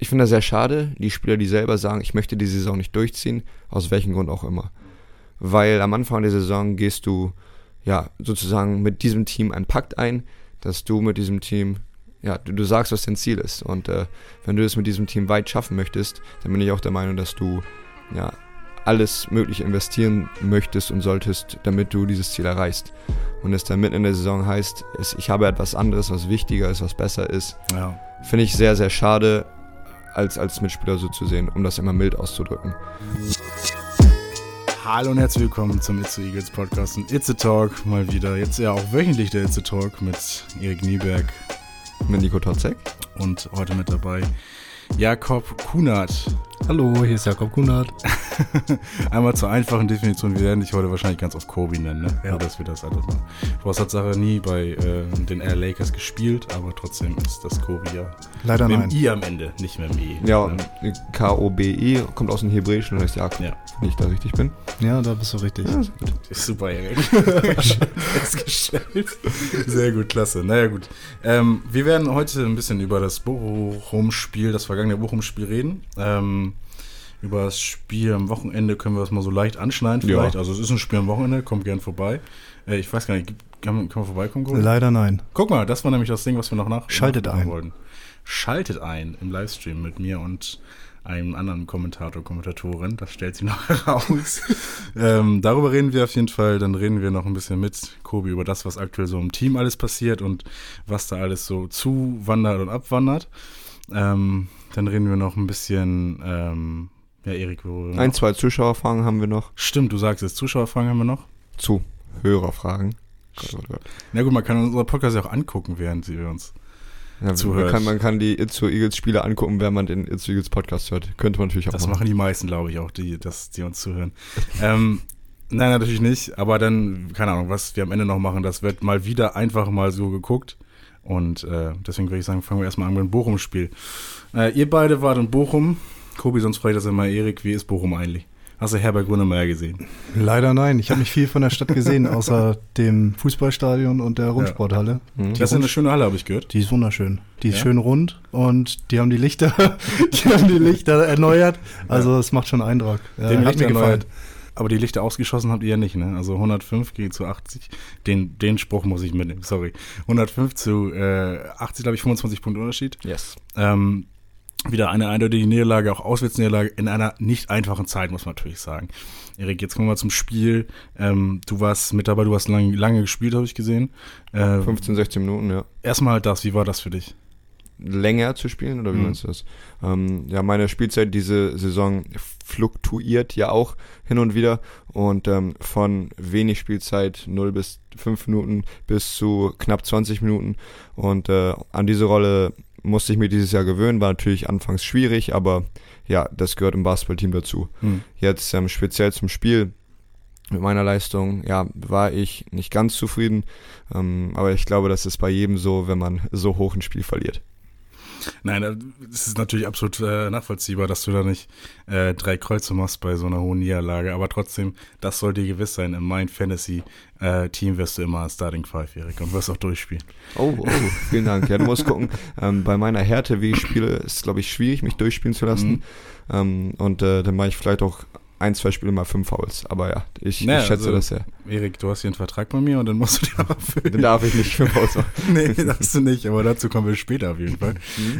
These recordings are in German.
ich finde das sehr schade, die Spieler, die selber sagen, ich möchte die Saison nicht durchziehen, aus welchem Grund auch immer. Weil am Anfang der Saison gehst du ja sozusagen mit diesem Team einen Pakt ein, dass du mit diesem Team, ja, du, du sagst, was dein Ziel ist. Und äh, wenn du es mit diesem Team weit schaffen möchtest, dann bin ich auch der Meinung, dass du ja alles Mögliche investieren möchtest und solltest, damit du dieses Ziel erreichst. Und es dann mitten in der Saison heißt, es, ich habe etwas anderes, was wichtiger ist, was besser ist, Ja. finde ich sehr, sehr schade, als, als Mitspieler so zu sehen, um das immer mild auszudrücken. Hallo und herzlich willkommen zum It's the Eagles Podcast und It's a Talk mal wieder. Jetzt ja auch wöchentlich der It's a Talk mit Erik Nieberg Mit Nico Totzek. und heute mit dabei Jakob Kunert. Hallo, hier ist Jakob Kunert. Einmal zur einfachen Definition, wir werden dich heute wahrscheinlich ganz oft Kobe nennen, ne? Ja. Nur, dass wir das alles machen. Du hast Tatsache nie bei äh, den Air Lakers gespielt, aber trotzdem ist das Kobe ja Leider mit nein. dem I am Ende, nicht mit dem E. Ja, ne? K-O-B-E kommt aus dem Hebräischen und heißt Jakob, Ja. wenn ich da richtig bin. Ja, da bist du richtig. Ist super, Erik. Festgestellt. Sehr gut, klasse. Naja, gut. Ähm, wir werden heute ein bisschen über das Bochum-Spiel, das vergangene Bochum-Spiel reden. Ähm, über das Spiel am Wochenende können wir das mal so leicht anschneiden Ja. vielleicht. Also es ist ein Spiel am Wochenende, kommt gern vorbei. Äh, ich weiß gar nicht, kann man, kann man vorbeikommen? Gordon? Leider nein. Guck mal, das war nämlich das Ding, was wir noch nach Schaltet ein. wollten. Schaltet ein im Livestream mit mir und einem anderen Kommentator, Kommentatorin. Das stellt sie noch heraus. ähm, darüber reden wir auf jeden Fall. Dann reden wir noch ein bisschen mit Kobi über das, was aktuell so im Team alles passiert und was da alles so zuwandert und abwandert. Ähm, dann reden wir noch ein bisschen, ähm, ja, Erik, wo Ein, zwei Zuschauerfragen haben wir noch. Stimmt, du sagst es. Zuschauerfragen haben wir noch. Zu Hörerfragen. Gott, Gott, Gott. Na gut, man kann unsere Podcast ja auch angucken, während sie uns Ja, man, Zuhörst. kann, man kann die Itzo Eagles Spiele angucken, wenn man den Itzo Eagles Podcast hört. Könnte man natürlich auch Das machen. machen die meisten, glaube ich, auch, die, dass die uns zuhören. ähm, nein, natürlich nicht. Aber dann, keine Ahnung, was wir am Ende noch machen, das wird mal wieder einfach mal so geguckt. Und äh, deswegen würde ich sagen, fangen wir erstmal an mit dem Bochum-Spiel. Äh, ihr beide wart in Bochum. Kobi, sonst frage ich das immer Erik, wie ist Bochum eigentlich? Hast du Herbert Grönemeyer gesehen? Leider nein. Ich habe nicht viel von der Stadt gesehen, außer dem Fußballstadion und der Rundsporthalle. Mhm. Das ist eine schöne Halle, habe ich gehört. Die ist wunderschön. Die ist Ja? schön rund und die haben die Lichter, die haben die Lichter erneuert. Also es macht schon Eindruck. Ja, Den hat Lichter mir gefallen. erneuert. Aber die Lichter ausgeschossen habt ihr ja nicht, ne? Also 105 gegen zu 80. Den, den Spruch muss ich mitnehmen, sorry. 105 zu äh, 80, glaube ich, 25 Punkte Unterschied. Yes. Ähm, wieder eine eindeutige Niederlage, auch Auswärtsniederlage in einer nicht einfachen Zeit, muss man natürlich sagen. Erik, jetzt kommen wir zum Spiel. Ähm, du warst mit dabei, du hast lang, lange gespielt, habe ich gesehen. Äh, 15, 16 Minuten, ja. Erstmal halt das, wie war das für dich? länger zu spielen oder wie Mhm. meinst du das? Ähm, ja, meine Spielzeit diese Saison fluktuiert ja auch hin und wieder und ähm, von wenig Spielzeit 0 bis 5 Minuten bis zu knapp 20 Minuten und äh, an diese Rolle musste ich mir dieses Jahr gewöhnen, war natürlich anfangs schwierig, aber ja, das gehört im Basketballteam dazu. Hm. Jetzt ähm, speziell zum Spiel mit meiner Leistung, ja, war ich nicht ganz zufrieden, ähm, aber ich glaube, das ist bei jedem so, wenn man so hoch ein Spiel verliert. Nein, äh, es ist natürlich absolut äh, nachvollziehbar, dass du da nicht äh, drei Kreuze machst bei so einer hohen Niederlage. Aber trotzdem, das soll dir gewiss sein. Im Mind Fantasy äh, Team wirst du immer Starting Five, Erik, und wirst auch durchspielen. Oh, oh, vielen Dank. Ja, du musst gucken, ähm, bei meiner Härte, wie ich spiele, ist es, glaube ich, schwierig, mich durchspielen zu lassen. Mhm. Ähm, und äh, dann mache ich vielleicht auch ein, zwei Spiele mal fünf Fouls. Aber ja, ich, Naja, ich schätze also- das sehr. Erik, du hast hier einen Vertrag bei mir und dann musst du den auch erfüllen. Dann darf ich nicht fünf Fouls machen. nee, darfst du nicht, aber dazu kommen wir später auf jeden Fall.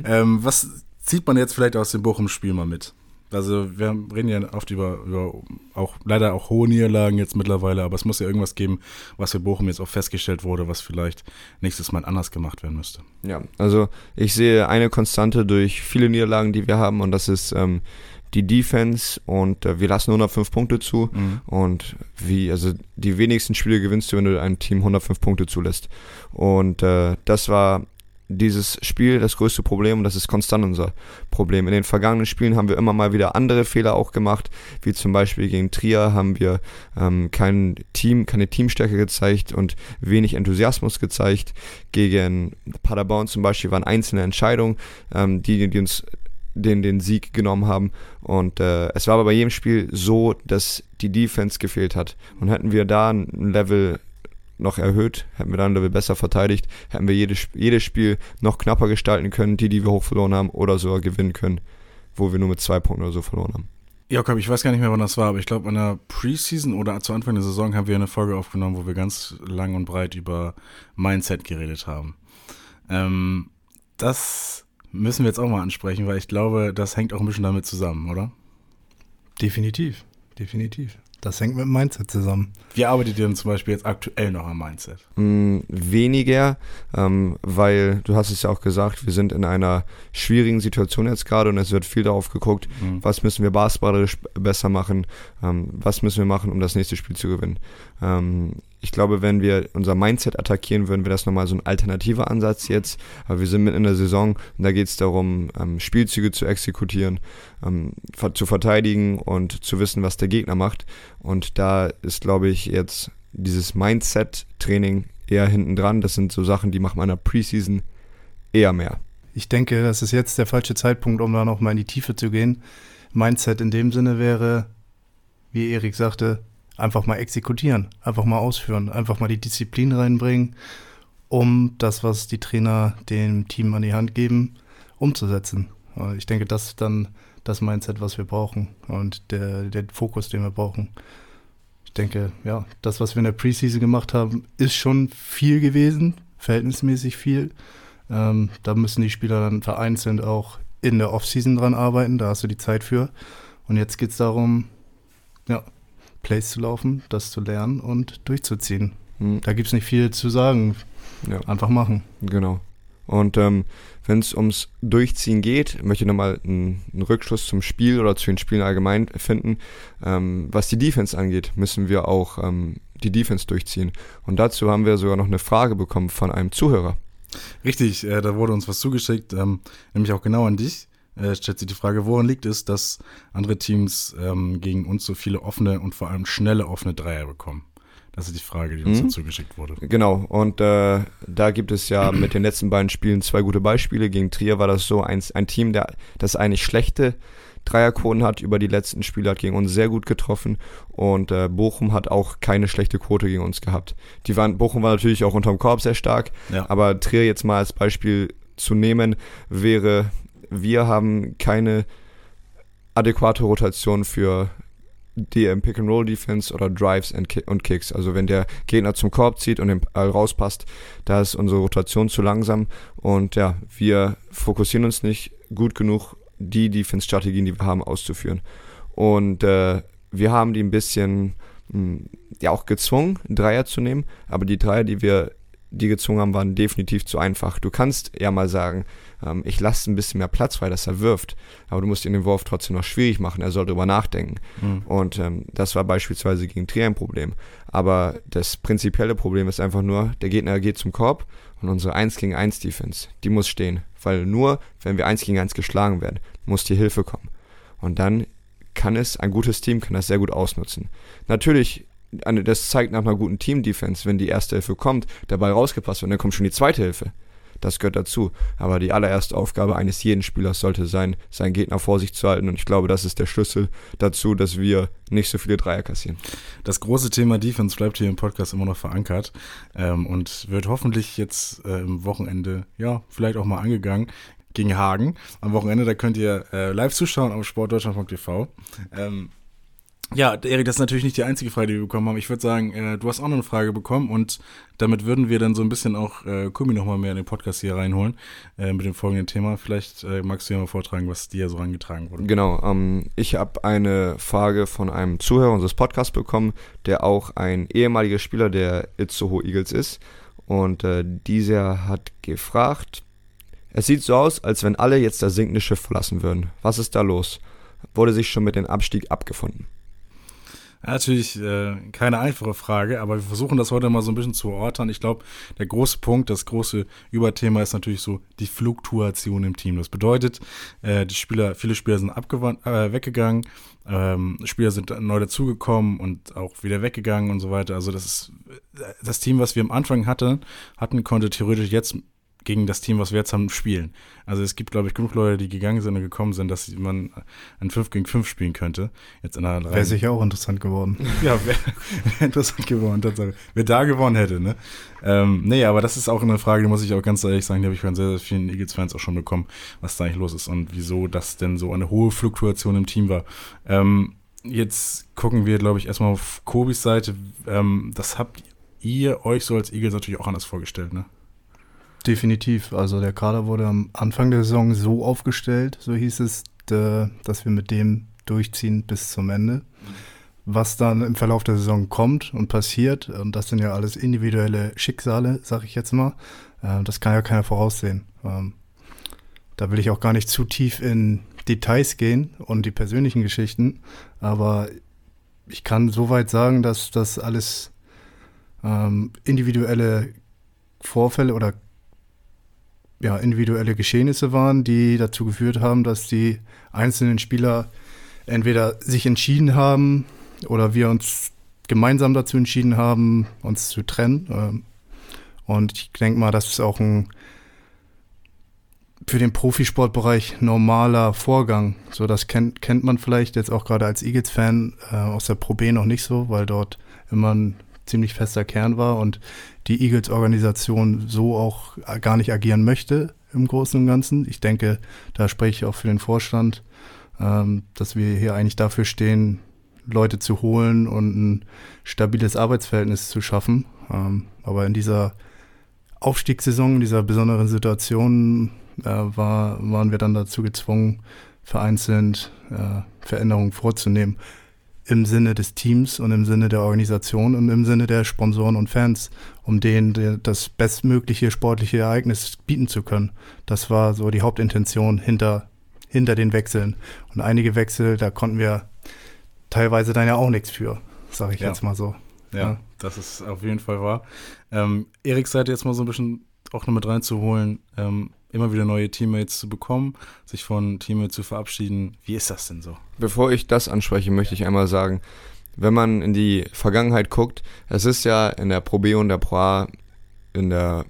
Ähm, was zieht man jetzt vielleicht aus dem Bochum-Spiel mal mit? Also wir reden ja oft über, über auch leider auch hohe Niederlagen jetzt mittlerweile, aber es muss ja irgendwas geben, was für Bochum jetzt auch festgestellt wurde, was vielleicht nächstes Mal anders gemacht werden müsste. Ja, also ich sehe eine Konstante durch viele Niederlagen, die wir haben, und das ist ähm, die Defense. Und äh, wir lassen 105 Punkte zu. Und wie, also die wenigsten Spiele gewinnst du, wenn du einem Team 105 Punkte zulässt. Und äh, das war dieses Spiel das größte Problem und das ist konstant unser Problem. In den vergangenen Spielen haben wir immer mal wieder andere Fehler auch gemacht, wie zum Beispiel gegen Trier haben wir ähm, kein Team, keine Teamstärke gezeigt und wenig Enthusiasmus gezeigt. Gegen Paderborn zum Beispiel waren einzelne Entscheidungen, ähm, die, die uns den, den Sieg genommen haben. Und äh, es war aber bei jedem Spiel so, dass die Defense gefehlt hat. Und hätten wir da ein Level noch erhöht, hätten wir dann ein Level besser verteidigt, hätten wir jedes, jedes Spiel noch knapper gestalten können, die, die wir hoch verloren haben, oder sogar gewinnen können, wo wir nur mit zwei Punkten oder so verloren haben. Jakob, ich weiß gar nicht mehr, wann das war, aber ich glaube, in der Preseason oder zu Anfang der Saison haben wir eine Folge aufgenommen, wo wir ganz lang und breit über Mindset geredet haben. Ähm, das müssen wir jetzt auch mal ansprechen, weil ich glaube, das hängt auch ein bisschen damit zusammen, oder? Definitiv, definitiv. Das hängt mit dem Mindset zusammen. Wie arbeitet ihr denn zum Beispiel jetzt aktuell noch am Mindset? Mm, weniger, ähm, weil du hast es ja auch gesagt, wir sind in einer schwierigen Situation jetzt gerade und es wird viel darauf geguckt, mhm. was müssen wir basketballerisch besser machen, ähm, was müssen wir machen, um das nächste Spiel zu gewinnen. Ähm, ich glaube, wenn wir unser Mindset attackieren würden, wäre das nochmal so ein alternativer Ansatz jetzt. Aber wir sind mitten in der Saison und da geht es darum, ähm, Spielzüge zu exekutieren, ähm, zu verteidigen und zu wissen, was der Gegner macht. Und da ist, glaube ich, jetzt dieses Mindset-Training eher hinten dran. Das sind so Sachen, die macht man in der Preseason eher mehr. Ich denke, das ist jetzt der falsche Zeitpunkt, um da nochmal in die Tiefe zu gehen. Mindset in dem Sinne wäre, wie Erik sagte, einfach mal exekutieren, einfach mal ausführen, einfach mal die Disziplin reinbringen, um das, was die Trainer dem Team an die Hand geben, umzusetzen. Ich denke, das ist dann das Mindset, was wir brauchen und der, der Fokus, den wir brauchen. Ich denke, ja, das, was wir in der Preseason gemacht haben, ist schon viel gewesen, verhältnismäßig viel. Ähm, da müssen die Spieler dann vereinzelt auch in der Offseason dran arbeiten, da hast du die Zeit für. Und jetzt geht es darum, ja, Plays zu laufen, das zu lernen und durchzuziehen. Mhm. Da gibt es nicht viel zu sagen. Ja. Einfach machen. Genau. Und ähm, wenn es ums Durchziehen geht, möchte ich nochmal einen, einen Rückschluss zum Spiel oder zu den Spielen allgemein finden. Ähm, was die Defense angeht, müssen wir auch ähm, die Defense durchziehen. Und dazu haben wir sogar noch eine Frage bekommen von einem Zuhörer. Richtig, äh, da wurde uns was zugeschickt, ähm, nämlich auch genau an dich äh, stellt sich die Frage, woran liegt es, dass andere Teams ähm, gegen uns so viele offene und vor allem schnelle offene Dreier bekommen? Das ist die Frage, die uns mhm. dazu geschickt wurde. Genau, und äh, da gibt es ja mit den letzten beiden Spielen zwei gute Beispiele. Gegen Trier war das so ein, ein Team, der, das eigentlich schlechte Dreierquoten hat über die letzten Spiele, hat gegen uns sehr gut getroffen und äh, Bochum hat auch keine schlechte Quote gegen uns gehabt. Die waren, Bochum war natürlich auch unterm Korb sehr stark, ja. aber Trier jetzt mal als Beispiel zu nehmen, wäre wir haben keine adäquate Rotation für die ähm, Pick-and-Roll-Defense oder Drives und Kicks. Also wenn der Gegner zum Korb zieht und den Ball rauspasst, da ist unsere Rotation zu langsam und ja, wir fokussieren uns nicht gut genug, die Defense-Strategien, die wir haben, auszuführen. Und äh, wir haben die ein bisschen mh, hm, ja auch gezwungen, Dreier zu nehmen, aber die Dreier, die wir die gezwungen haben, waren definitiv zu einfach. Du kannst ja mal sagen, ähm, ich lasse ein bisschen mehr Platz frei, dass er wirft, aber du musst ihn den Wurf trotzdem noch schwierig machen. Er soll darüber nachdenken. Mhm. Und ähm, das war beispielsweise gegen Trier ein Problem. Aber das prinzipielle Problem ist einfach nur, der Gegner geht zum Korb und unsere 1 gegen 1 Defense, die muss stehen. Weil nur, wenn wir 1 gegen 1 geschlagen werden, muss die Hilfe kommen. Und dann kann es, ein gutes Team kann das sehr gut ausnutzen. Natürlich das zeigt nach einer guten Team-Defense, wenn die erste Hilfe kommt, der Ball rausgepasst wird dann kommt schon die zweite Hilfe. Das gehört dazu. Aber die allererste Aufgabe eines jeden Spielers sollte sein, seinen Gegner vor sich zu halten. Und ich glaube, das ist der Schlüssel dazu, dass wir nicht so viele Dreier kassieren. Das große Thema Defense bleibt hier im Podcast immer noch verankert ähm, und wird hoffentlich jetzt äh, im Wochenende, ja, vielleicht auch mal angegangen gegen Hagen. Am Wochenende, da könnt ihr äh, live zuschauen auf sportdeutschland.tv. Ähm, ja, Erik, das ist natürlich nicht die einzige Frage, die wir bekommen haben. Ich würde sagen, äh, du hast auch noch eine Frage bekommen und damit würden wir dann so ein bisschen auch äh, Kumi nochmal mehr in den Podcast hier reinholen äh, mit dem folgenden Thema. Vielleicht äh, magst du ja mal vortragen, was dir so angetragen wurde. Genau, ähm, ich habe eine Frage von einem Zuhörer unseres Podcasts bekommen, der auch ein ehemaliger Spieler der Itzehoe Eagles ist. Und äh, dieser hat gefragt, es sieht so aus, als wenn alle jetzt das sinkende Schiff verlassen würden. Was ist da los? Wurde sich schon mit dem Abstieg abgefunden? Natürlich äh, keine einfache Frage, aber wir versuchen das heute mal so ein bisschen zu erörtern. Ich glaube, der große Punkt, das große Überthema ist natürlich so die Fluktuation im Team. Das bedeutet, äh, die Spieler, viele Spieler sind abgewandt, äh, weggegangen, ähm, Spieler sind neu dazugekommen und auch wieder weggegangen und so weiter. Also das ist das Team, was wir am Anfang hatten, hatten konnte theoretisch jetzt gegen das Team, was wir jetzt haben, spielen. Also es gibt, glaube ich, genug Leute, die gegangen sind und gekommen sind, dass man ein 5 gegen 5 spielen könnte. Jetzt in einer Wäre sicher auch interessant geworden. ja, wäre wär interessant geworden, Tatsache. Wer da gewonnen hätte, ne? Ähm, nee, aber das ist auch eine Frage, die muss ich auch ganz ehrlich sagen, die habe ich von sehr, sehr vielen Eagles-Fans auch schon bekommen, was da eigentlich los ist und wieso das denn so eine hohe Fluktuation im Team war. Ähm, jetzt gucken wir, glaube ich, erstmal auf Kobis Seite. Ähm, das habt ihr euch so als Eagles natürlich auch anders vorgestellt, ne? Definitiv. Also der Kader wurde am Anfang der Saison so aufgestellt, so hieß es, dass wir mit dem durchziehen bis zum Ende. Was dann im Verlauf der Saison kommt und passiert, und das sind ja alles individuelle Schicksale, sag ich jetzt mal, äh, das kann ja keiner voraussehen. Ähm, da will ich auch gar nicht zu tief in Details gehen und die persönlichen Geschichten, aber ich kann soweit sagen, dass das alles ähm, individuelle Vorfälle oder ja, individuelle Geschehnisse waren, die dazu geführt haben, dass die einzelnen Spieler entweder sich entschieden haben oder wir uns gemeinsam dazu entschieden haben, uns zu trennen. Ähm, und ich denke mal, das ist auch ein für den Profisportbereich normaler Vorgang. So, das kennt, kennt man vielleicht jetzt auch gerade als Eagles-Fan äh, aus der Pro B noch nicht so, weil dort immer ein ziemlich fester Kern war und die Eagles-Organisation so auch gar nicht agieren möchte im Großen und Ganzen. Ich denke, da spreche ich auch für den Vorstand, ähm, dass wir hier eigentlich dafür stehen, Leute zu holen und ein stabiles Arbeitsverhältnis zu schaffen. Ähm, aber in dieser Aufstiegssaison, in dieser besonderen Situation äh, war, waren wir dann dazu gezwungen, vereinzelt äh, Veränderungen vorzunehmen. Im Sinne des Teams und im Sinne der Organisation und im Sinne der Sponsoren und Fans, um denen das bestmögliche sportliche Ereignis bieten zu können. Das war so die Hauptintention hinter, hinter den Wechseln. Und einige Wechsel, da konnten wir teilweise dann ja auch nichts für, sage ich ja. jetzt mal so. Ja, ja, das ist auf jeden Fall wahr. Ähm, Eriks Seite jetzt mal so ein bisschen auch noch mit reinzuholen. Ähm, immer wieder neue Teammates zu bekommen, sich von Teammates zu verabschieden. Wie ist das denn so? Bevor ich das anspreche, möchte ich einmal sagen, wenn man in die Vergangenheit guckt, es ist ja in der Pro B und der Pro A in der,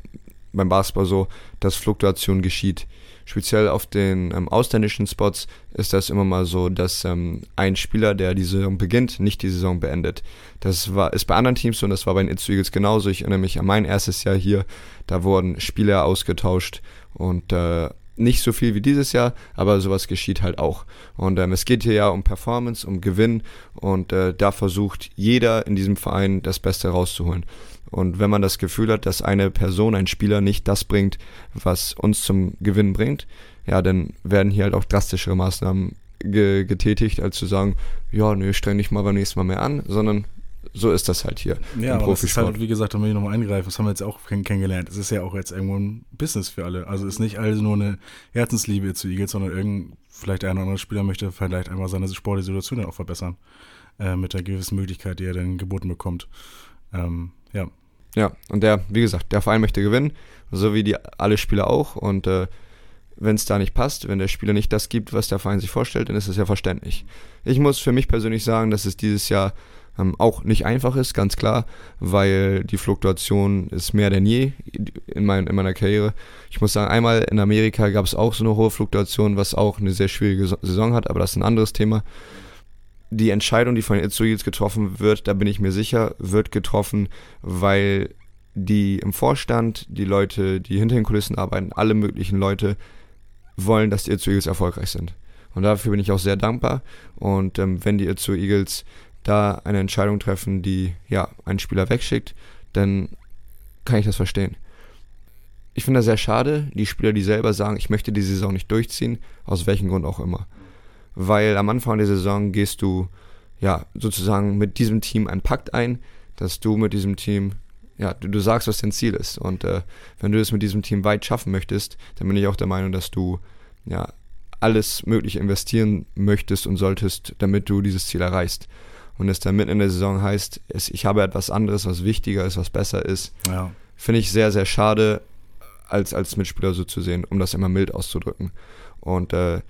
beim Basketball so, dass Fluktuation geschieht. Speziell auf den ähm, ausländischen Spots ist das immer mal so, dass ähm, ein Spieler, der die Saison beginnt, nicht die Saison beendet. Das war, ist bei anderen Teams so und das war bei den Itzu Eagles genauso. Ich erinnere mich an mein erstes Jahr hier, da wurden Spieler ausgetauscht und äh, nicht so viel wie dieses Jahr, aber sowas geschieht halt auch. Und ähm, es geht hier ja um Performance, um Gewinn und äh, da versucht jeder in diesem Verein das Beste rauszuholen. Und wenn man das Gefühl hat, dass eine Person, ein Spieler nicht das bringt, was uns zum Gewinn bringt, ja, dann werden hier halt auch drastischere Maßnahmen ge getätigt, als zu sagen, ja, nö, streng dich mal beim nächsten Mal mehr an, sondern so ist das halt hier ja, im Profisport. Das ist halt, wie gesagt, da will ich nochmal eingreifen, das haben wir jetzt auch kennengelernt. Es ist ja auch jetzt irgendwo ein Business für alle. Also es ist nicht alles nur eine Herzensliebe zu Eagles, sondern irgend, vielleicht ein oder andere Spieler möchte vielleicht einmal seine sportliche Situation dann auch verbessern. Äh, mit der gewissen Möglichkeit, die er dann geboten bekommt. Ähm, ja. Ja, und der, wie gesagt, der Verein möchte gewinnen, so wie die alle Spieler auch. Und äh, wenn es da nicht passt, wenn der Spieler nicht das gibt, was der Verein sich vorstellt, dann ist es ja verständlich. Ich muss für mich persönlich sagen, dass es dieses Jahr ähm, auch nicht einfach ist, ganz klar, weil die Fluktuation ist mehr denn je in, mein, in meiner Karriere. Ich muss sagen, einmal in Amerika gab es auch so eine hohe Fluktuation, was auch eine sehr schwierige Saison hat, aber das ist ein anderes Thema. Die Entscheidung, die von den Itzuils getroffen wird, da bin ich mir sicher, wird getroffen, weil die im Vorstand, die Leute, die hinter den Kulissen arbeiten, alle möglichen Leute wollen, dass die Itzu Eagles erfolgreich sind. Und dafür bin ich auch sehr dankbar. Und ähm, wenn die Itzu Eagles da eine Entscheidung treffen, die ja einen Spieler wegschickt, dann kann ich das verstehen. Ich finde das sehr schade, die Spieler, die selber sagen, ich möchte die Saison nicht durchziehen, aus welchem Grund auch immer. Weil am Anfang der Saison gehst du ja sozusagen mit diesem Team einen Pakt ein, dass du mit diesem Team, ja, du, du sagst, was dein Ziel ist. Und äh, wenn du es mit diesem Team weit schaffen möchtest, dann bin ich auch der Meinung, dass du ja alles Mögliche investieren möchtest und solltest, damit du dieses Ziel erreichst und es dann mitten in der Saison heißt, es, ich habe etwas anderes, was wichtiger ist, was besser ist, ja. finde ich sehr, sehr schade, als, als Mitspieler so zu sehen, um das immer mild auszudrücken. Und äh,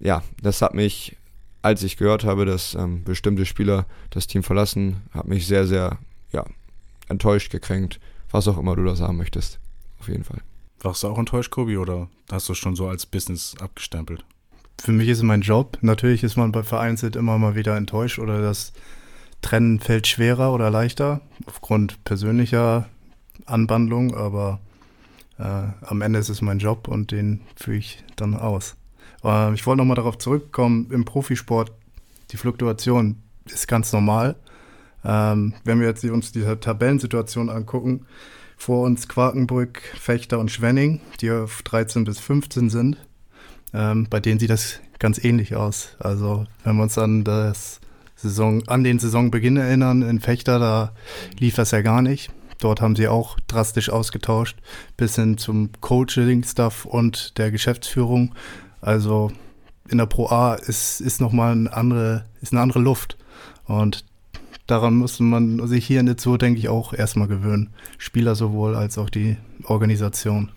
ja, das hat mich, als ich gehört habe, dass ähm, bestimmte Spieler das Team verlassen, hat mich sehr, sehr ja, enttäuscht, gekränkt, was auch immer du da sagen möchtest. Auf jeden Fall. Warst du auch enttäuscht, Kobi, oder hast du schon so als Business abgestempelt? Für mich ist es mein Job. Natürlich ist man bei vereinzelt immer mal wieder enttäuscht oder das Trennen fällt schwerer oder leichter aufgrund persönlicher Anwandlung, aber äh, am Ende ist es mein Job und den führe ich dann aus. Äh, ich wollte nochmal darauf zurückkommen, im Profisport, die Fluktuation ist ganz normal. Ähm, wenn wir jetzt uns diese Tabellensituation angucken, vor uns Quakenbrück, Fechter und Schwenning, die auf 13 bis 15 sind. Ähm, bei denen sieht das ganz ähnlich aus. Also wenn wir uns an das Saison, an den Saisonbeginn erinnern, in Fechter, da lief das ja gar nicht. Dort haben sie auch drastisch ausgetauscht, bis hin zum Coaching-Stuff und der Geschäftsführung. Also in der Pro A ist, ist nochmal eine andere, ist eine andere Luft. Und daran muss man sich hier in der Zoo, denke ich, auch erstmal gewöhnen. Spieler sowohl als auch die Organisation.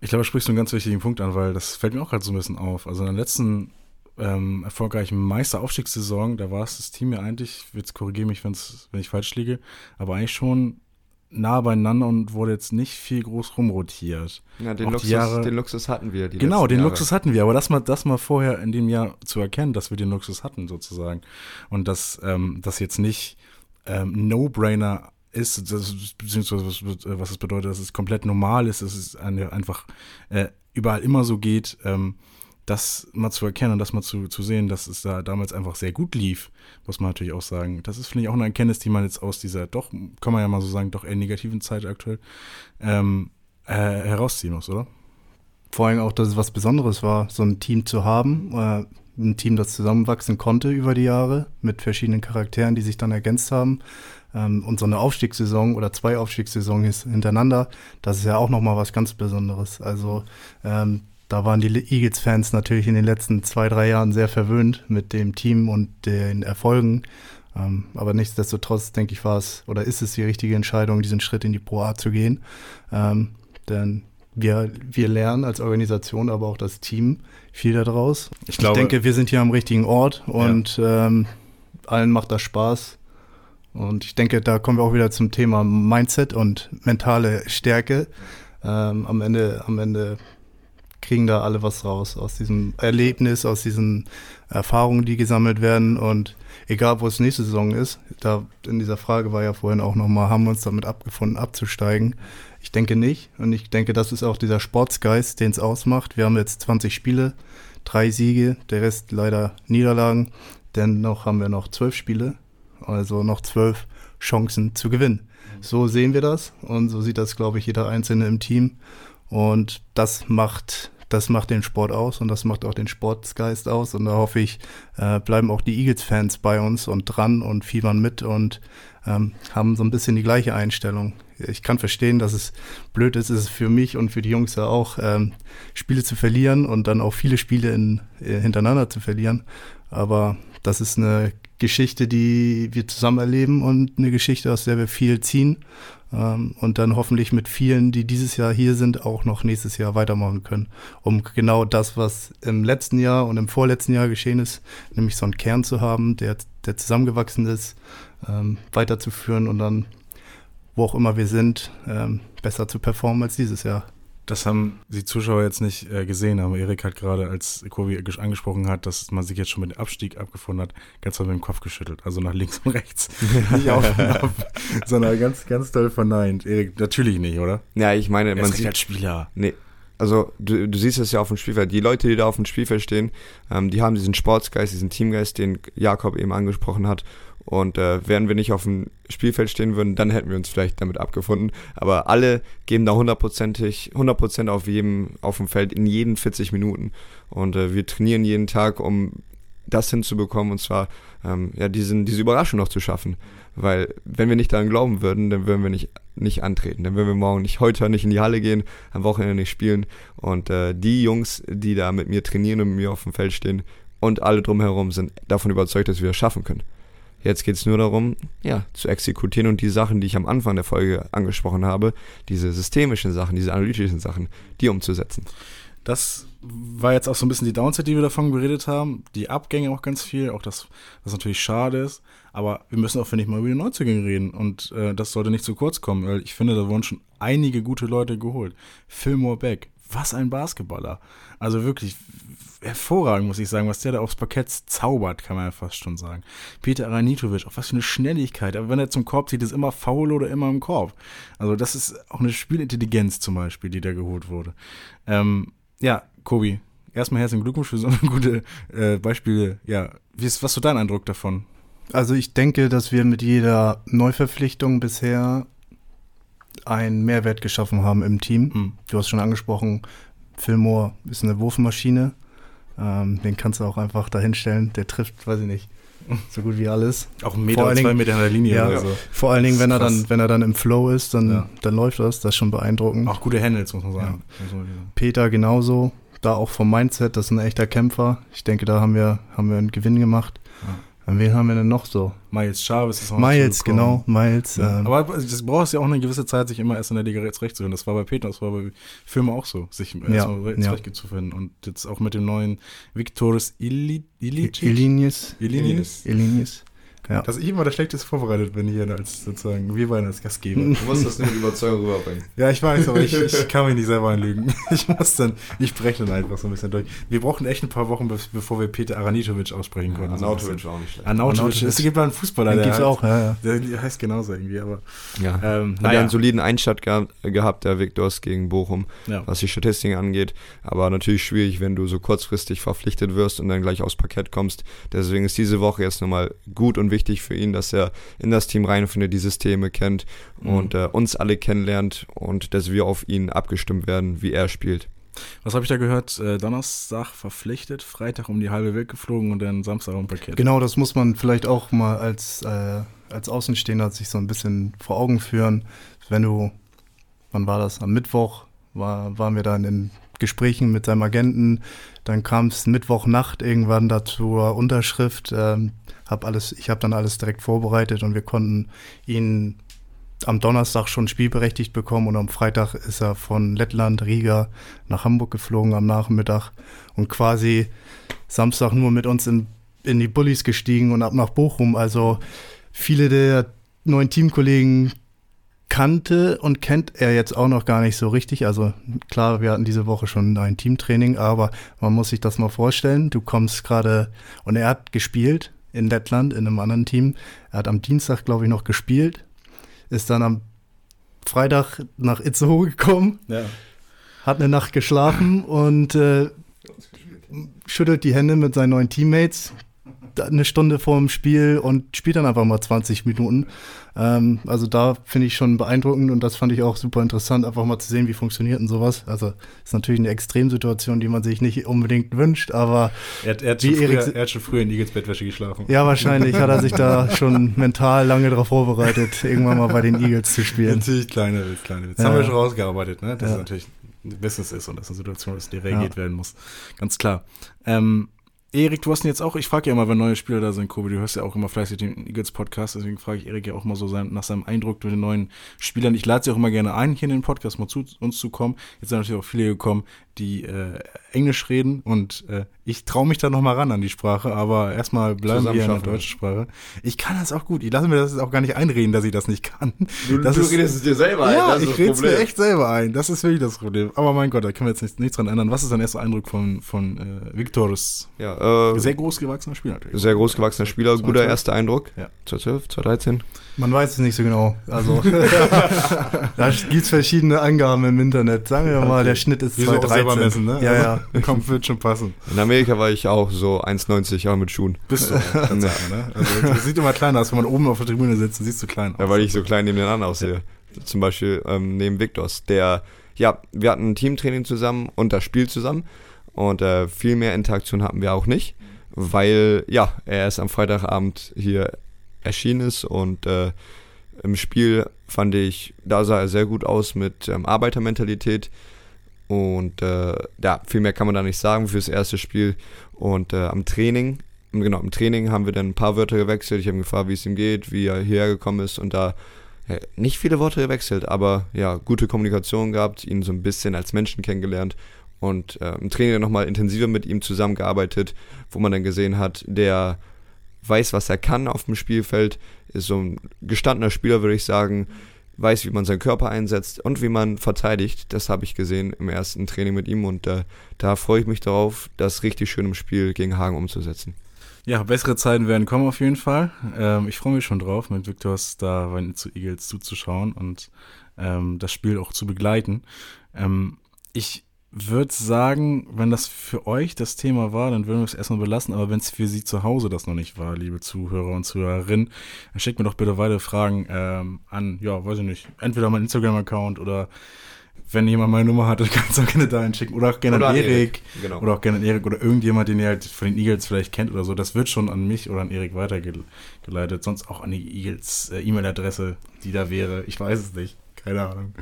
Ich glaube, da sprichst du einen ganz wichtigen Punkt an, weil das fällt mir auch gerade so ein bisschen auf. Also in der letzten ähm, erfolgreichen Meisteraufstiegssaison, da war es das Team ja eigentlich, jetzt korrigiere mich, wenn's, wenn ich falsch liege, aber eigentlich schon nah beieinander und wurde jetzt nicht viel groß rumrotiert. Ja, den, Luxus, Jahre, den Luxus hatten wir. genau, den Jahre. Luxus hatten wir, aber das mal, das mal vorher in dem Jahr zu erkennen, dass wir den Luxus hatten sozusagen und dass ähm, das jetzt nicht ähm, No-Brainer ist, das, beziehungsweise was, was es bedeutet, dass es komplett normal ist, dass es einfach äh, überall immer so geht, ähm, das mal zu erkennen und das mal zu, zu sehen, dass es da damals einfach sehr gut lief, muss man natürlich auch sagen. Das ist, finde ich, auch eine Erkenntnis, die man jetzt aus dieser doch, kann man ja mal so sagen, doch eher negativen Zeit aktuell ähm, äh, herausziehen muss, oder? Vor allem auch, dass es was Besonderes war, so ein Team zu haben, äh, ein Team, das zusammenwachsen konnte über die Jahre mit verschiedenen Charakteren, die sich dann ergänzt haben. Ähm, und so eine Aufstiegssaison oder zwei Aufstiegssaisons hintereinander, das ist ja auch nochmal was ganz Besonderes. Also ähm, da waren die Eagles-Fans natürlich in den letzten zwei, drei Jahren sehr verwöhnt mit dem Team und den Erfolgen. Ähm, aber nichtsdestotrotz, denke ich, war es oder ist es die richtige Entscheidung, diesen Schritt in die Pro A zu gehen. Ähm, denn wir, wir lernen als Organisation, aber auch das Team viel daraus. Ich, glaube, ich denke, wir sind hier am richtigen Ort und ja. ähm, allen macht das Spaß. Und ich denke, da kommen wir auch wieder zum Thema Mindset und mentale Stärke. Ähm, am Ende, am Ende kriegen da alle was raus aus diesem Erlebnis, aus diesen Erfahrungen, die gesammelt werden. Und egal, wo es nächste Saison ist, da in dieser Frage war ja vorhin auch nochmal, haben wir uns damit abgefunden, abzusteigen. Ich denke nicht. Und ich denke, das ist auch dieser Sportsgeist, den es ausmacht. Wir haben jetzt 20 Spiele, drei Siege, der Rest leider Niederlagen. Dennoch haben wir noch zwölf Spiele, also noch zwölf Chancen zu gewinnen. So sehen wir das und so sieht das, glaube ich, jeder Einzelne im Team. Und das macht, das macht den Sport aus und das macht auch den Sportsgeist aus. Und da hoffe ich, äh, bleiben auch die Eagles-Fans bei uns und dran und fiebern mit und ähm, haben so ein bisschen die gleiche Einstellung ich kann verstehen, dass es blöd ist, ist für mich und für die Jungs ja auch, ähm, Spiele zu verlieren und dann auch viele Spiele in, äh, hintereinander zu verlieren. Aber das ist eine Geschichte, die wir zusammen erleben und eine Geschichte, aus der wir viel ziehen ähm, und dann hoffentlich mit vielen, die dieses Jahr hier sind, auch noch nächstes Jahr weitermachen können, um genau das, was im letzten Jahr und im vorletzten Jahr geschehen ist, nämlich so einen Kern zu haben, der, der zusammengewachsen ist, ähm, weiterzuführen und dann wo auch immer wir sind, ähm, besser zu performen als dieses Jahr. Das haben die Zuschauer jetzt nicht äh, gesehen, aber Erik hat gerade, als Kobi angesprochen hat, dass man sich jetzt schon mit dem Abstieg abgefunden hat, ganz doll mit dem Kopf geschüttelt. Also nach links und rechts. nicht auf und ab, sondern ganz, ganz doll verneint. Erik, natürlich nicht, oder? Ja, ich meine, man sieht als Spieler. Nee. Also du, du siehst es ja auf dem Spielfeld. Die Leute, die da auf dem Spielfeld stehen, ähm, die haben diesen Sportsgeist, diesen Teamgeist, den Jakob eben angesprochen hat. Und äh, wären wir nicht auf dem Spielfeld stehen würden, dann hätten wir uns vielleicht damit abgefunden. Aber alle geben da hundertprozentig, 100% auf jedem, auf dem Feld in jeden 40 Minuten. Und äh, wir trainieren jeden Tag, um das hinzubekommen und zwar ähm, ja, diesen, diese Überraschung noch zu schaffen. Weil wenn wir nicht daran glauben würden, dann würden wir nicht, nicht antreten. Dann würden wir morgen nicht heute nicht in die Halle gehen, am Wochenende nicht spielen. Und äh, die Jungs, die da mit mir trainieren und mit mir auf dem Feld stehen und alle drumherum sind davon überzeugt, dass wir das schaffen können. Jetzt geht es nur darum, ja, zu exekutieren und die Sachen, die ich am Anfang der Folge angesprochen habe, diese systemischen Sachen, diese analytischen Sachen, die umzusetzen. das war jetzt auch so ein bisschen die Downside, die wir davon geredet haben. Die Abgänge auch ganz viel, auch das, was natürlich schade ist. Aber wir müssen auch, finde ich, mal über die Neuzugänge reden. Und äh, das sollte nicht zu kurz kommen, weil ich finde, da wurden schon einige gute Leute geholt. Fillmore Beck, was ein Basketballer. Also wirklich hervorragend, muss ich sagen, was der da aufs Parkett zaubert, kann man ja fast schon sagen. Peter Aranitovic, auch was für eine Schnelligkeit. Aber wenn er zum Korb zieht, ist immer faul oder immer im Korb. Also das ist auch eine Spielintelligenz zum Beispiel, die da geholt wurde. Ähm, ja, Kobi, erstmal herzlichen Glückwunsch für so eine gute äh, Beispiele. Ja, wie ist, was ist so dein Eindruck davon? Also ich denke, dass wir mit jeder Neuverpflichtung bisher einen Mehrwert geschaffen haben im Team. Mhm. Du hast schon angesprochen, Fillmore ist eine Wurfmaschine. Ähm, den kannst du auch einfach dahinstellen. Der trifft, weiß ich nicht, so gut wie alles. Auch ein Meter, zwei Meter in der Linie ja, oder so. Vor allen Dingen, wenn er dann, wenn er dann im Flow ist, dann, ja. dann läuft das. Das ist schon beeindruckend. Auch gute Handles, muss man sagen. Ja. Peter genauso. Da auch vom Mindset, das ist ein echter Kämpfer. Ich denke, da haben wir, haben wir einen Gewinn gemacht. Ja. Wen haben wir denn noch so? Miles Chavez ist auch Miles, genau, Miles. Ja. Ähm, Aber das brauchst ja auch eine gewisse Zeit, sich immer erst in der Liga jetzt recht zu finden. Das war bei Peter, das war bei Filmen auch so, sich ja, erstmal ja. zurecht zu finden. Und jetzt auch mit dem neuen Victoris Ilicic. Ilinius. Ilinius. Ilinius. Ja. Dass ich immer das Schlechteste vorbereitet bin hier als sozusagen, wir beiden als Gastgeber. Du musst das nicht mit Überzeugung rüberbringen. Ja, ich weiß, aber ich, ich kann mich nicht selber anlügen. Ich muss dann, ich breche dann einfach so ein bisschen durch. Wir brauchen echt ein paar Wochen, bevor wir Peter Aranitovic aussprechen können. Ja, Arnautovic war auch nicht schlecht. Arnautovic, es gibt mal einen Fußballer, der, halt, auch, ja, ja. der heißt genauso irgendwie, aber. Ja. Ähm, naja. einen soliden Einstand gehabt, gehabt der Viktors gegen Bochum, ja. was die Statistiken angeht. Aber natürlich schwierig, wenn du so kurzfristig verpflichtet wirst und dann gleich aufs Parkett kommst. Deswegen ist diese Woche jetzt nochmal gut und wichtig für ihn, dass er in das Team reinfindet, die Systeme kennt mhm. und äh, uns alle kennenlernt und dass wir auf ihn abgestimmt werden, wie er spielt. Was habe ich da gehört? Äh, Donnerstag verpflichtet, Freitag um die halbe Welt geflogen und dann Samstag um Paket. Genau, das muss man vielleicht auch mal als, äh, als Außenstehender sich so ein bisschen vor Augen führen. Wenn du, wann war das? Am Mittwoch war, waren wir dann in Gesprächen mit seinem Agenten. Dann kam es Mittwochnacht irgendwann da zur Unterschrift. Ähm, hab alles, ich habe dann alles direkt vorbereitet und wir konnten ihn am Donnerstag schon spielberechtigt bekommen und am Freitag ist er von Lettland, Riga nach Hamburg geflogen am Nachmittag und quasi Samstag nur mit uns in, in die Bullies gestiegen und ab nach Bochum. Also viele der neuen Teamkollegen kannte und kennt er jetzt auch noch gar nicht so richtig. Also klar, wir hatten diese Woche schon ein Teamtraining, aber man muss sich das mal vorstellen. Du kommst gerade und er hat gespielt in Lettland in einem anderen Team. Er hat am Dienstag, glaube ich, noch gespielt, ist dann am Freitag nach Itzehoe gekommen, ja. hat eine Nacht geschlafen und äh, schüttelt die Hände mit seinen neuen Teammates, eine Stunde vor dem Spiel und spielt dann einfach mal 20 Minuten. Ähm, also da finde ich schon beeindruckend und das fand ich auch super interessant, einfach mal zu sehen, wie funktioniert denn sowas. Also ist natürlich eine Extremsituation, die man sich nicht unbedingt wünscht, aber er hat, er hat, schon, früher, er hat schon früher in Igels Bettwäsche geschlafen. Ja, wahrscheinlich hat er sich da schon mental lange darauf vorbereitet, irgendwann mal bei den Eagles zu spielen. Natürlich kleine Witz, kleine Witz. Das ja. haben wir schon rausgearbeitet, ne? Das ja. ist natürlich Business ist und das eine Situation ist, die reagiert ja. werden muss. Ganz klar. Ähm, Erik, du hast ihn jetzt auch, ich frage ja immer, wenn neue Spieler da sind, Kobi, du hörst ja auch immer fleißig den Eagles Podcast, deswegen frage ich Erik ja auch mal so sein, nach seinem Eindruck mit den neuen Spielern. Ich lade sie auch immer gerne ein, hier in den Podcast mal zu uns zu kommen. Jetzt sind natürlich auch viele gekommen, die äh, Englisch reden und äh, ich traue mich da nochmal ran an die Sprache, aber erstmal bleiben wir in der deutschen Sprache. Ich kann das auch gut. Ich lasse mir das auch gar nicht einreden, dass ich das nicht kann. Du, das du ist, redest es dir selber ein. Ja, ich rede es mir echt selber ein. Das ist wirklich das Problem. Aber mein Gott, da können wir jetzt nichts, nichts dran ändern. Was ist dein erster Eindruck von, von äh, Victorus? Ja, äh, sehr großgewachsener Spieler natürlich. Sehr großgewachsener Spieler, guter erster Eindruck. Ja. 2012, 2013. Man weiß es nicht so genau. Also da gibt es verschiedene Angaben im Internet. Sagen wir mal, der Schnitt ist 213. Messen, ne? Ja, ja. Kommt, wird schon passen. In Amerika war ich auch so 1,90 Jahre mit Schuhen. Bist du? Auch, ne? Also das sieht immer kleiner aus, wenn man oben auf der Tribüne sitzt, dann siehst du klein aus. Ja, weil ich so klein neben den anderen aussehe. Ja. Zum Beispiel ähm, neben Victors, der, ja, wir hatten ein Teamtraining zusammen und das Spiel zusammen und äh, viel mehr Interaktion hatten wir auch nicht, weil, ja, er erst am Freitagabend hier erschienen ist. Und äh, im Spiel fand ich, da sah er sehr gut aus mit ähm, Arbeitermentalität. Und äh, ja, viel mehr kann man da nicht sagen fürs erste Spiel. Und äh, am Training, genau, im Training haben wir dann ein paar Wörter gewechselt, ich habe gefragt, wie es ihm geht, wie er hierher gekommen ist. Und da ja, nicht viele Worte gewechselt, aber ja, gute Kommunikation gehabt, ihn so ein bisschen als Menschen kennengelernt. Und äh, im Training nochmal intensiver mit ihm zusammengearbeitet, wo man dann gesehen hat, der weiß, was er kann auf dem Spielfeld, ist so ein gestandener Spieler, würde ich sagen, weiß, wie man seinen Körper einsetzt und wie man verteidigt. Das habe ich gesehen im ersten Training mit ihm und äh, da freue ich mich darauf, das richtig schön im Spiel gegen Hagen umzusetzen. Ja, bessere Zeiten werden kommen auf jeden Fall. Ähm, ich freue mich schon drauf, mit Victors da zu Eagles zuzuschauen und ähm, das Spiel auch zu begleiten. Ähm, ich würde sagen, wenn das für euch das Thema war, dann würden wir es erstmal belassen. Aber wenn es für Sie zu Hause das noch nicht war, liebe Zuhörer und Zuhörerinnen, dann schickt mir doch bitte weitere Fragen ähm, an, ja, weiß ich nicht, entweder mein Instagram-Account oder wenn jemand meine Nummer hat, dann kannst du auch gerne dahin schicken. Oder auch gerne oder an Erik. Erik. Genau. Oder auch gerne an Erik oder irgendjemand, den ihr halt von den Eagles vielleicht kennt oder so. Das wird schon an mich oder an Erik weitergeleitet. Sonst auch an die Eagles äh, E-Mail-Adresse, die da wäre. Ich weiß es nicht. Keine Ahnung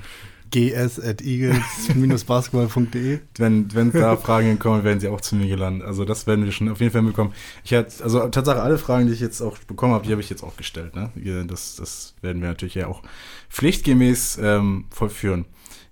gs.eagles-basketball.de. Wenn, wenn da Fragen kommen, werden sie auch zu mir gelandet. Also das werden wir schon auf jeden Fall bekommen. Ich hatte, also Tatsache, alle Fragen, die ich jetzt auch bekommen habe, die habe ich jetzt auch gestellt. Ne? Das, das werden wir natürlich ja auch pflichtgemäß ähm, vollführen.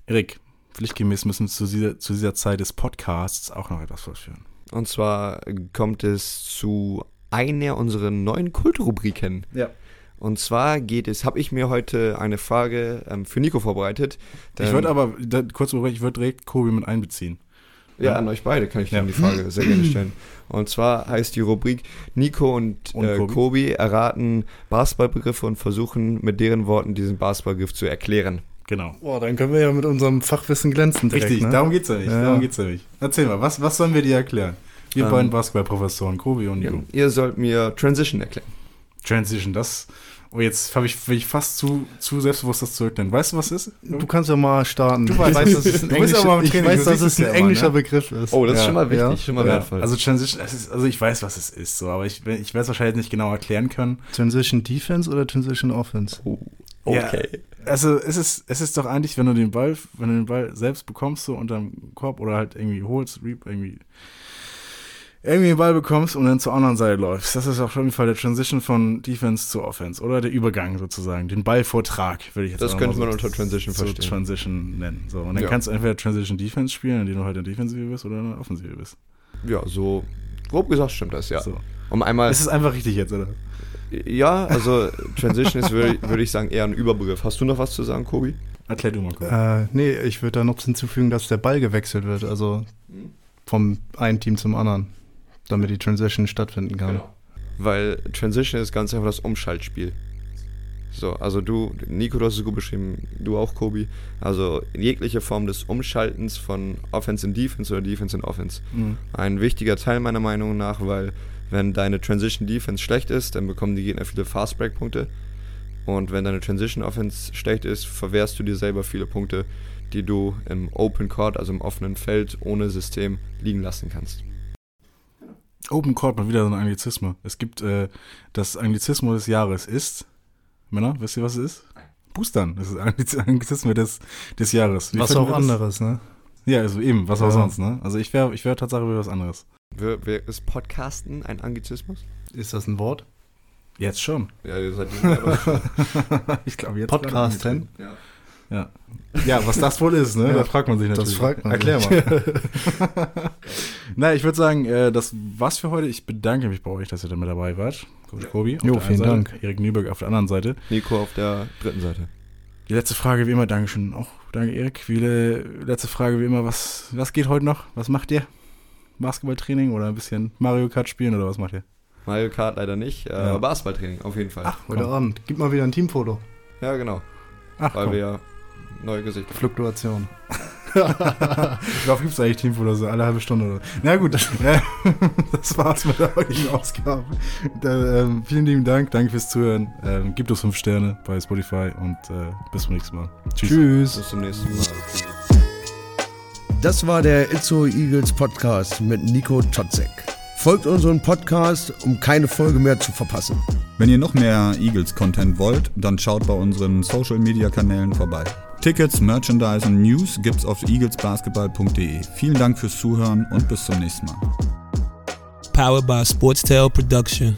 Erik, pflichtgemäß müssen wir zu dieser, zu dieser Zeit des Podcasts auch noch etwas vollführen. Und zwar kommt es zu einer unserer neuen Kultrubriken. Ja. Und zwar geht es, habe ich mir heute eine Frage ähm, für Nico vorbereitet. Ich würde aber, da, kurz ich würde direkt Kobi mit einbeziehen. Ja, ja, an euch beide kann ich ja. dann die Frage sehr gerne stellen. Und zwar heißt die Rubrik Nico und, und äh, Kobi. Kobi erraten Basketballbegriffe und versuchen mit deren Worten diesen Basketballbegriff zu erklären. Genau. Boah, dann können wir ja mit unserem Fachwissen glänzen. Direkt, Richtig, ne? darum geht's ja nicht. Ja. Darum geht's ja nicht. Erzähl mal, was, was sollen wir dir erklären? Wir ähm, beiden Basketballprofessoren, Kobi und Nico. ihr sollt mir Transition erklären. Transition, das. Oh, jetzt habe ich, ich fast zu, zu selbstbewusst das zurücknehmen. Weißt du, was ist? Du kannst ja mal starten. Du weißt, dass es ein, englischer, ich weiß, dass es ein englischer ne? Begriff ist. Oh, das ist schon mal wichtig, ja. schon mal wertvoll. Also Transition, ist, also ich weiß, was es ist, so, aber ich, ich werde es wahrscheinlich nicht genau erklären können. Transition Defense oder Transition Offense? Oh, okay. Ja, also es ist, es ist doch eigentlich, wenn du den Ball, wenn du den Ball selbst bekommst, so unterm Korb oder halt irgendwie holst, irgendwie irgendwie den Ball bekommst und dann zur anderen Seite läufst. Das ist auf jeden Fall der Transition von Defense zu Offense oder der Übergang sozusagen, den Ballvortrag, würde ich jetzt Das könnte man so unter Transition so verstehen. Transition nennen. So, und dann ja. kannst du entweder Transition Defense spielen, indem du halt in der Defensive bist oder in der Offensive bist. Ja, so grob gesagt stimmt das, ja. So. Um einmal. Ist es einfach richtig jetzt, oder? Ja, also Transition ist, würde würd ich sagen, eher ein Überbegriff. Hast du noch was zu sagen, Kobi? Erklär du mal kurz. Äh, nee, ich würde da noch hinzufügen, dass der Ball gewechselt wird, also vom einen Team zum anderen damit die Transition stattfinden kann. Genau. Weil Transition ist ganz einfach das Umschaltspiel. So, also du, Nico, du hast es gut beschrieben, du auch, Kobi. Also jegliche Form des Umschaltens von Offense in Defense oder Defense in Offense. Mhm. Ein wichtiger Teil meiner Meinung nach, weil wenn deine Transition Defense schlecht ist, dann bekommen die Gegner viele Fast Break Punkte. Und wenn deine Transition Offense schlecht ist, verwehrst du dir selber viele Punkte, die du im Open Court, also im offenen Feld ohne System liegen lassen kannst. Open Court mal wieder so ein Anglizismus. Es gibt äh, das Anglizismus des Jahres ist. Männer, wisst ihr, was es ist? Boostern. Das ist Anglizismus des, des Jahres. Wie was auch anderes, ne? Ja, also eben, was ja. auch sonst, ne? Also ich wäre ich wär tatsächlich was anderes. Wer, wer ist Podcasten ein Anglizismus? Ist das ein Wort? Jetzt schon. Ja, ihr seid Ich glaube jetzt. Podcasten? Ja. Ja. ja, was das wohl ist, ne? Ja, da fragt man sich natürlich. Das fragt man Erklär mal. Na, ich würde sagen, äh, das war's für heute. Ich bedanke mich bei euch, dass ihr da mit dabei wart. Coach Kobi. Jo, vielen Seite, Dank. Erik Nüberg auf der anderen Seite. Nico auf der dritten Seite. Die letzte Frage wie immer, Dankeschön. Auch danke, Erik. Wie letzte Frage wie immer, was, was geht heute noch? Was macht ihr? Basketballtraining oder ein bisschen Mario Kart spielen oder was macht ihr? Mario Kart leider nicht, äh, ja. Basketballtraining auf jeden Fall. Ach, heute. Abend. Gib mal wieder ein Teamfoto. Ja, genau. Ach, Weil komm. wir neue Gesichter. Fluktuation. Darauf gibt es eigentlich Team oder so, alle halbe Stunde oder so. Na gut, das, das war's mit der heutigen Ausgabe. Da, ähm, vielen lieben Dank, danke fürs Zuhören. Ähm, gibt uns fünf Sterne bei Spotify und äh, bis zum nächsten Mal. Tschüss. Tschüss. Bis zum nächsten Mal. Das war der Itzo Eagles Podcast mit Nico Totzek. Folgt unseren Podcast, um keine Folge mehr zu verpassen. Wenn ihr noch mehr Eagles-Content wollt, dann schaut bei unseren Social-Media-Kanälen vorbei. Tickets, Merchandise und News gibt's auf eaglesbasketball.de. Vielen Dank fürs Zuhören und bis zum nächsten Mal. Powered by Sportstail Production.